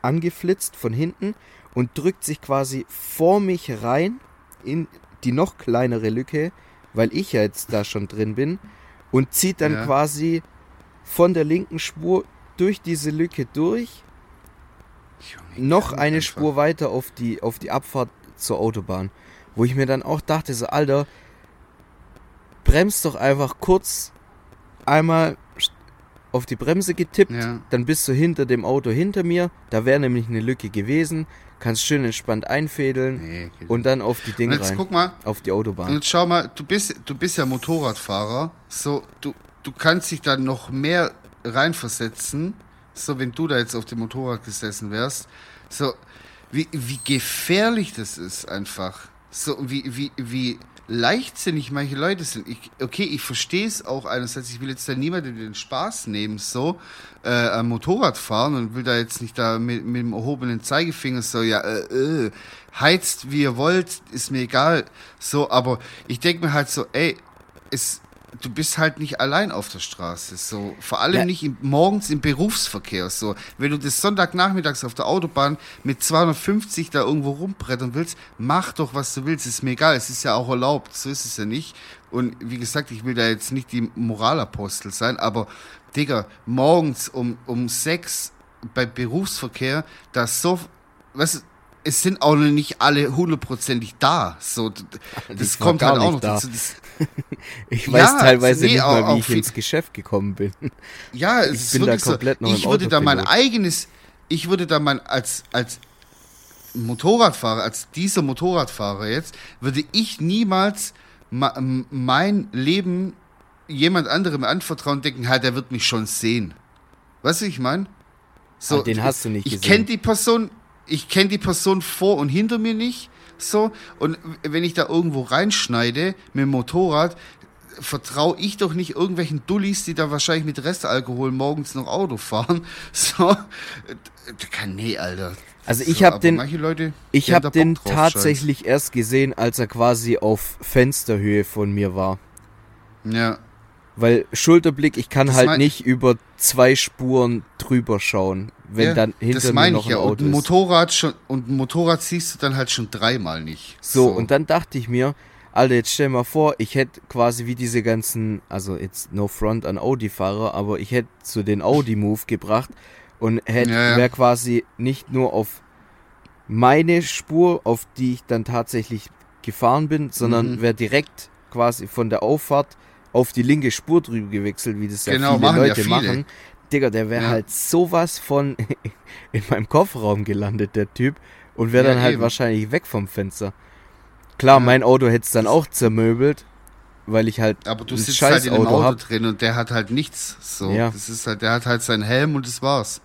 angeflitzt von hinten und drückt sich quasi vor mich rein in die noch kleinere Lücke, weil ich ja jetzt da schon drin bin und zieht dann Ja. quasi von der linken Spur durch diese Lücke durch, Junge, noch eine. Spur weiter auf die, auf die Abfahrt zur Autobahn. Wo ich mir dann auch dachte, so, Alter, bremst doch einfach kurz einmal auf die Bremse getippt, Ja. dann bist du hinter dem Auto hinter mir, da wäre nämlich eine Lücke gewesen, kannst schön entspannt einfädeln Nee, und dann auf die Und Dinge jetzt rein, guck mal, auf die und Autobahn. jetzt schau mal, du bist, du bist ja Motorradfahrer, so, du, du kannst dich dann noch mehr reinversetzen, so, wenn du da jetzt auf dem Motorrad gesessen wärst, so, wie, wie gefährlich das ist einfach, so, wie, wie, wie leichtsinnig manche Leute sind. Ich, okay, ich verstehe es auch einerseits, ich will jetzt da niemanden den Spaß nehmen, so, äh, am Motorrad fahren und will da jetzt nicht da mit, mit dem erhobenen Zeigefinger so, ja, äh, äh, heizt wie ihr wollt, ist mir egal, so, aber ich denke mir halt so, ey, es, du bist halt nicht allein auf der Straße, so, vor allem Ja. nicht im, morgens im Berufsverkehr, so, wenn du das Sonntagnachmittags auf der Autobahn mit 250 da irgendwo rumbrettern willst, mach doch, was du willst, ist mir egal, es ist ja auch erlaubt, so ist es ja nicht. Und wie gesagt, ich will da jetzt nicht die Moralapostel sein, aber Digga, morgens um, um sechs bei Berufsverkehr, da so, was, es sind auch noch nicht alle hundertprozentig da. So, das Ich kommt halt auch noch da. dazu. Das, *laughs* Ich Ja, weiß teilweise nee, nicht auch- mal, wie ich ins Geschäft gekommen bin. ja, es Ich ist bin da komplett so. noch Ich würde da mein eigenes, ich würde da mein, als, als Motorradfahrer, als dieser Motorradfahrer jetzt, würde ich niemals mein Leben jemand anderem anvertrauen denken, halt, der wird mich schon sehen. Weißt du, ich meine? Ah, den hast du nicht ich gesehen. kenne die Person, ich kenne die Person vor und hinter mir nicht, so. Und wenn ich da irgendwo reinschneide mit dem Motorrad, vertraue ich doch nicht irgendwelchen Dullis, die da wahrscheinlich mit Restalkohol morgens noch Auto fahren. *laughs* So, kann nee, Alter. Also ich so, hab aber den- Leute, Ich habe Bock den tatsächlich erst gesehen, als er quasi auf Fensterhöhe von mir war. Ja, Weil Schulterblick, ich kann Das halt nicht über zwei Spuren drüber schauen, wenn ja, dann hinter das mir noch ich ein ja. Und Auto ein ist. Motorrad schon und ein Motorrad siehst du dann halt schon dreimal nicht. So, und dann dachte ich mir, Alter, jetzt stell mal vor, ich hätte quasi wie diese ganzen, also jetzt no front an Audi-Fahrer, aber ich hätte so den Audi-Move gebracht und hätte, Ja, ja. wäre quasi nicht nur auf meine Spur, auf die ich dann tatsächlich gefahren bin, sondern Mhm. wäre direkt quasi von der Auffahrt auf die linke Spur drüber gewechselt, wie das ja Genau, viele machen ja Leute viele. machen. Digga, der wäre Ja. halt sowas von *laughs* in meinem Kofferraum gelandet, der Typ, und wäre Ja, dann halt eben. wahrscheinlich weg vom Fenster. Klar, Ja. mein Auto hätte es dann auch zermöbelt, weil ich halt Aber du ein sitzt halt in Scheißauto Auto hab. drin und der hat halt nichts. So, Ja. das ist halt, der hat halt seinen Helm und das war's.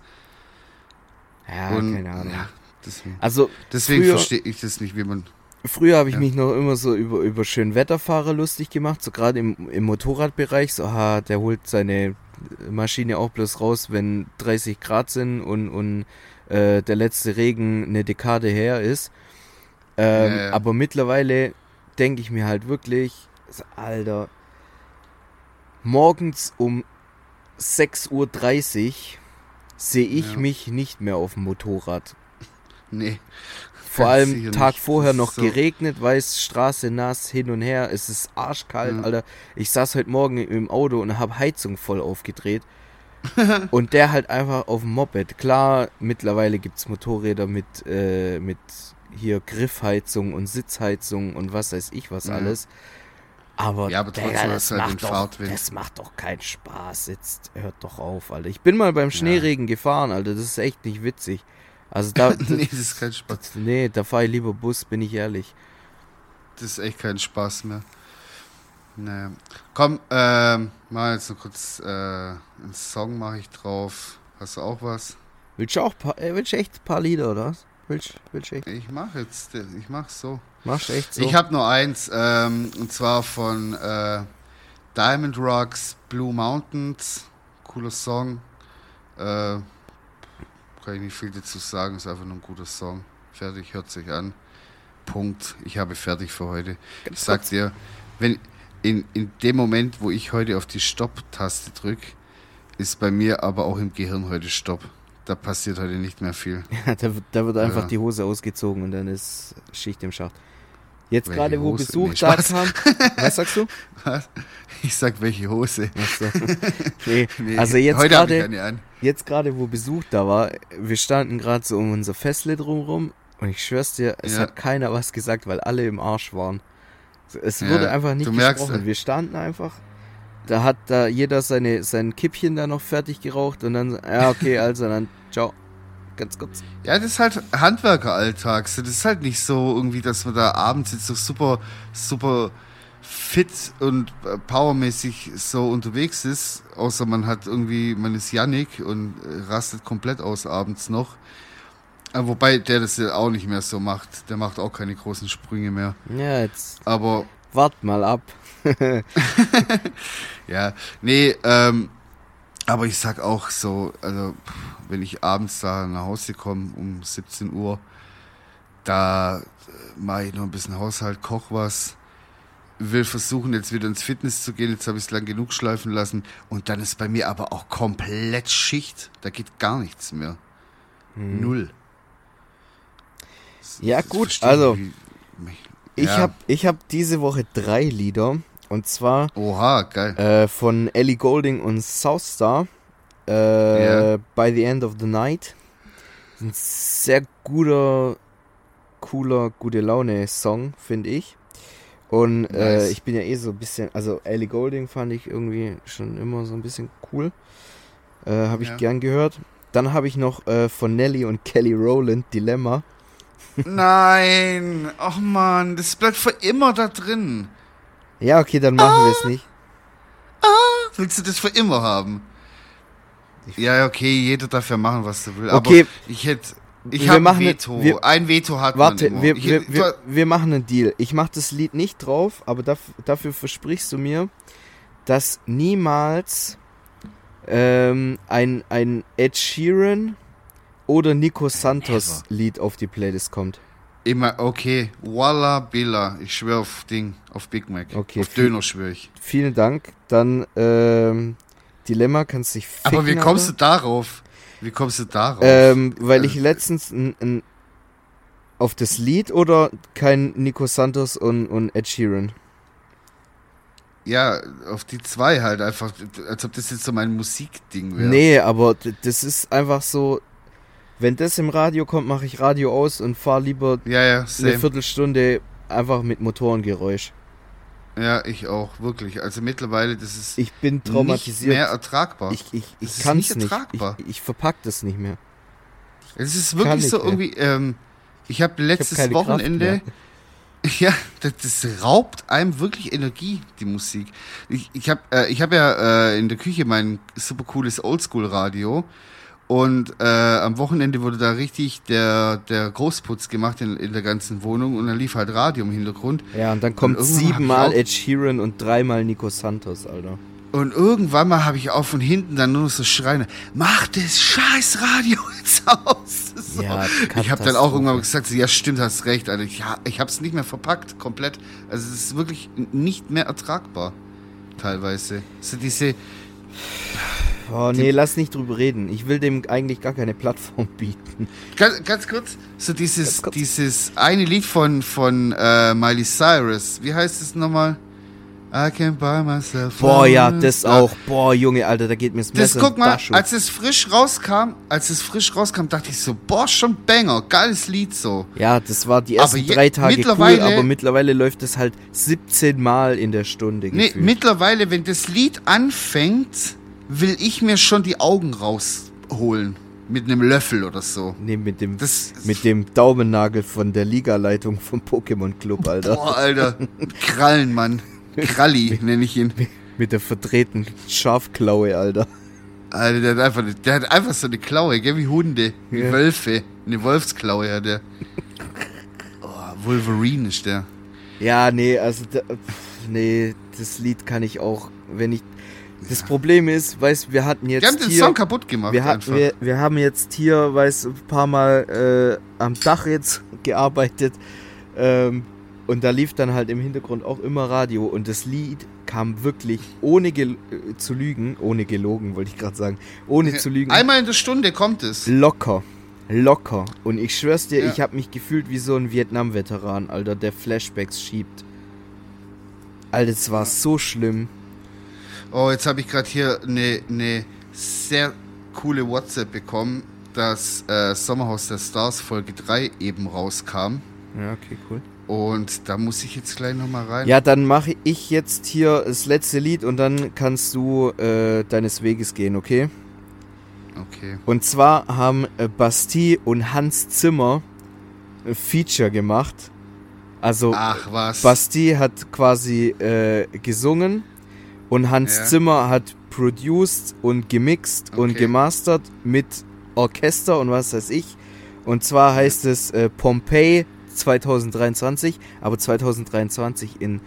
Ja, und, keine Ahnung. Ja, deswegen Also deswegen verstehe ich das nicht, wie man. früher habe ich Ja. mich noch immer so über, über Schönwetterfahrer lustig gemacht, so gerade im, im Motorradbereich, so, ah, der holt seine Maschine auch bloß raus, wenn 30 Grad sind und, und äh, der letzte Regen eine Dekade her ist. Ähm, Ja, ja. Aber mittlerweile denke ich mir halt wirklich, Alter, morgens um 6.30 Uhr sehe ich Ja. mich nicht mehr auf dem Motorrad. Nee. Vor allem Tag nicht. vorher noch so- geregnet, weiß, Straße nass, hin und her, es ist arschkalt, Ja. Alter. Ich saß heute Morgen im Auto und habe Heizung voll aufgedreht. *laughs* und der halt einfach auf dem Moped. Klar, mittlerweile gibt's Motorräder mit, äh, mit hier Griffheizung und Sitzheizung und was weiß ich was Ja. alles. Aber, Ja, aber trotzdem Digga, das, halt macht doch, das macht doch keinen Spaß. Jetzt hört doch auf, Alter. Ich bin mal beim Schneeregen gefahren, Alter. Das ist echt nicht witzig. Also da, *laughs* nee, das ist kein Spaß. Nee, da fahre ich lieber Bus, bin ich ehrlich. Das ist echt kein Spaß mehr. Naja. Komm, ähm, mal jetzt noch kurz äh, einen Song mache ich drauf. Hast du auch was? Willst du auch paar, äh, willst du echt ein paar Lieder, oder was? Willst, willst du echt? Ich mache jetzt, ich mache so. Machst du echt so? Ich habe nur eins, ähm, und zwar von äh, Diamond Rocks, Blue Mountains. Cooler Song. Äh, kann ich nicht viel dazu sagen, ist einfach nur ein guter Song. Fertig, hört sich an. Punkt. Ich habe fertig für heute. Ich sag dir, wenn, in, in dem Moment, wo ich heute auf die Stopp-Taste drücke, ist bei mir aber auch im Gehirn heute Stopp. Da passiert heute nicht mehr viel. *laughs* Ja, da, wird- da wird einfach Ja. die Hose ausgezogen und dann ist Schicht im Schacht. Jetzt gerade, wo Hose? Besuch Nee, da kam. *laughs* Was sagst du? Was? Ich sag, welche Hose? So. *laughs* nee. Nee, Also jetzt heute gerade. Jetzt gerade, wo Besuch da war, wir standen gerade so um unser Fessle drumrum und ich schwör's dir, es Ja. hat keiner was gesagt, weil alle im Arsch waren. Es Ja, wurde einfach nicht merkst, gesprochen. Wir standen einfach. Da hat da jeder seine, sein Kippchen da noch fertig geraucht und dann, ja, okay, *laughs* also dann, ciao. Ganz kurz. Ja, das ist halt Handwerkeralltag. Das ist halt nicht so irgendwie, dass man da abends jetzt so super, super fit und äh, powermäßig so unterwegs ist. Außer man hat irgendwie, man ist Yannick und äh, rastet komplett aus abends noch. Äh, Wobei der das ja auch nicht mehr so macht. Der macht auch keine großen Sprünge mehr. Ja, jetzt Aber wart mal ab. *laughs* Ja, nee, ähm, aber ich sag auch so, also wenn ich abends da nach Hause komme um 17 Uhr, da mache ich noch ein bisschen Haushalt, koch was, will versuchen jetzt wieder ins Fitness zu gehen, jetzt habe ich es lang genug schleifen lassen und dann ist bei mir aber auch komplett Schicht, da geht gar nichts mehr. Null. Das- Hm. Ja, das gut, also, mich- Ich Ja. habe ich hab diese Woche drei Lieder. Und zwar Oha, geil. äh, von Ellie Golding und Southstar. Äh, Ja. By the End of the Night. Ein sehr guter, cooler, gute Laune-Song, finde ich. Und äh, Nice. ich bin ja eh so ein bisschen, also Ellie Golding fand ich irgendwie schon immer so ein bisschen cool. Äh, habe ich Ja. gern gehört. Dann habe ich noch äh, von Nelly und Kelly Rowland Dilemma. Nein, ach man, das bleibt für immer da drin. Ja, okay, dann machen wir es nicht. Willst du das für immer haben? Ja, okay, jeder darf ja machen, was er will. Okay. Aber ich hätte. Ich habe ein Veto. wir- ein Veto hat Warte, man immer. wir, wir, du- wir, machen einen Deal. Ich mache das Lied nicht drauf, aber dafür, dafür versprichst du mir, dass niemals ähm, ein, ein Ed Sheeran oder Nico Santos Lied auf die Playlist kommt. immer, okay. Walla Billa. Ich schwöre auf Ding, auf Big Mac. Okay, Auf viel- Döner schwöre ich. Vielen Dank. Dann ähm, Dilemma kannst dich ficken. Aber wie kommst du darauf? Wie kommst du darauf? Ähm, weil ich Äh, letztens ein, ein, auf das Lied oder kein Nico Santos und, und Ed Sheeran? Ja, auf die zwei halt einfach, als ob das jetzt so mein Musikding wäre. Nee, aber das ist einfach so, wenn das im Radio kommt, mache ich Radio aus und fahre lieber Ja, ja, eine. Viertelstunde einfach mit Motorengeräusch. Ja, ich auch, wirklich. Also mittlerweile, das ist Ich bin nicht traumatisiert. mehr ertragbar. ich ich, ich kann nicht es nicht. ertragbar. Ich, ich verpack das nicht mehr. Es ist wirklich nicht so irgendwie, ähm, ich habe Ich hab letztes keine Kraft Wochenende, *laughs* ja, das, das raubt einem wirklich Energie, die Musik. Ich, ich habe äh, ich hab ja äh, in der Küche mein super cooles Oldschool-Radio und äh, am Wochenende wurde da richtig der, der Großputz gemacht in, in der ganzen Wohnung und dann lief halt Radio im Hintergrund. Ja, und dann kommt siebenmal Ed Sheeran und dreimal Nico Santos, Alter. Und irgendwann mal habe ich auch von hinten dann nur noch so schreien, mach das scheiß Radio *laughs* jetzt aus. *laughs* So. Ja, ich habe dann auch irgendwann gesagt, ja stimmt, hast recht, Alter. Ich, ich habe es nicht mehr verpackt, komplett. Also es ist wirklich nicht mehr ertragbar, teilweise. So diese, Oh nee, lass nicht drüber reden. Ich will dem eigentlich gar keine Plattform *laughs* bieten. ganz, ganz kurz, so dieses, kurz. dieses eine Lied von, von äh, Miley Cyrus, wie heißt es nochmal? I can buy myself. Boah, ja, das auch. Boah, Junge, Alter, da geht mir das Das Messer guck mal, als es frisch rauskam, als es frisch rauskam, dachte ich so, boah, schon Banger, geiles Lied so. Ja, das war die ersten je- drei Tage cool, mittlerweile- aber mittlerweile läuft es halt 17 Mal in der Stunde. Nee, mittlerweile, wenn das Lied anfängt, will ich mir schon die Augen rausholen. Mit einem Löffel oder so. Nee, mit dem, Das mit dem Daumennagel von der Ligaleitung vom Pokémon Club, Alter. Boah, Alter. Krallen, Mann. Kralli nenne ich ihn. Mit der verdrehten Schafklaue, Alter. Alter, der hat einfach, der hat einfach so eine Klaue, gell, wie Hunde, wie Ja. Wölfe. Eine Wolfsklaue hat der. Oh, Wolverine ist der. Ja, nee, also, nee, das Lied kann ich auch, wenn ich. Das Problem ist, weißt wir hatten Die haben jetzt den hier. Song kaputt gemacht Wir, hat, einfach. wir, wir haben jetzt hier, weiß ein paar Mal äh, am Dach jetzt *laughs* gearbeitet ähm, und da lief dann halt im Hintergrund auch immer Radio und das Lied kam wirklich ohne äh, zu lügen, ohne gelogen, wollte ich gerade sagen, ohne zu lügen. Einmal in der Stunde kommt es. Locker. Locker. Und ich schwör's dir, Ja. ich habe mich gefühlt wie so ein Vietnam-Veteran, Alter, der Flashbacks schiebt. Alter, das war so schlimm. Oh, jetzt habe ich gerade hier eine ne sehr coole WhatsApp bekommen, dass äh, Sommerhaus der Stars Folge 3 eben rauskam. Ja, okay, cool. Und da muss ich jetzt gleich nochmal rein. Ja, dann mache ich jetzt hier das letzte Lied und dann kannst du äh, deines Weges gehen, okay? Okay. Und zwar haben äh, Bastille und Hans Zimmer ein Feature gemacht. Also Ach was. Bastille hat quasi äh, gesungen und Hans Ja. Zimmer hat produced und gemixt und Okay. gemastert mit Orchester und was weiß ich. Und zwar heißt es äh, Pompeii 2023, aber 2023 in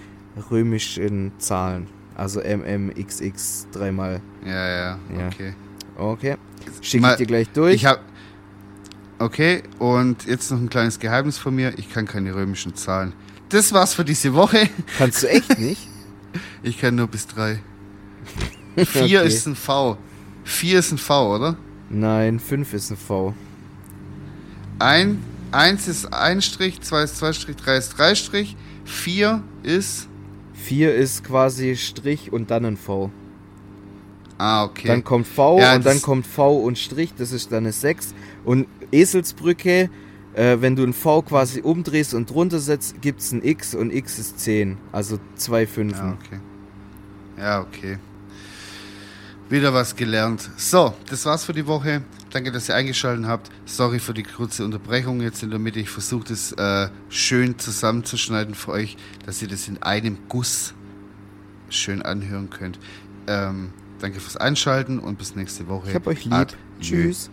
römischen Zahlen. Also MMXX dreimal. ja, ja, Ja. okay. Okay. Schicke ich dir gleich durch. Ich habe. Okay, und jetzt noch ein kleines Geheimnis von mir. Ich kann keine römischen Zahlen. Das war's für diese Woche. Kannst du echt *laughs* nicht? Ich kann nur bis drei. *laughs* Vier Okay. ist ein V. Vier ist ein V, oder? Nein, 5 ist ein V. Ein, eins ist ein Strich, zwei ist zwei Strich, drei ist drei Strich, vier ist. 4 ist quasi Strich und dann ein V. Ah, okay. Dann kommt V Ja, und dann kommt V und Strich, das ist dann eine 6. Und Eselsbrücke, äh, wenn du ein V quasi umdrehst und drunter setzt, gibt es ein X und X ist 10. Also zwei Fünfen. ja, okay. Ja, okay. Wieder was gelernt. So, das war's für die Woche. Danke, dass ihr eingeschaltet habt. Sorry für die kurze Unterbrechung jetzt in der Mitte. Ich versuche das äh, schön zusammenzuschneiden für euch, dass ihr das in einem Guss schön anhören könnt. Ähm, danke fürs Einschalten und bis nächste Woche. Ich hab euch lieb. Adieu. Tschüss.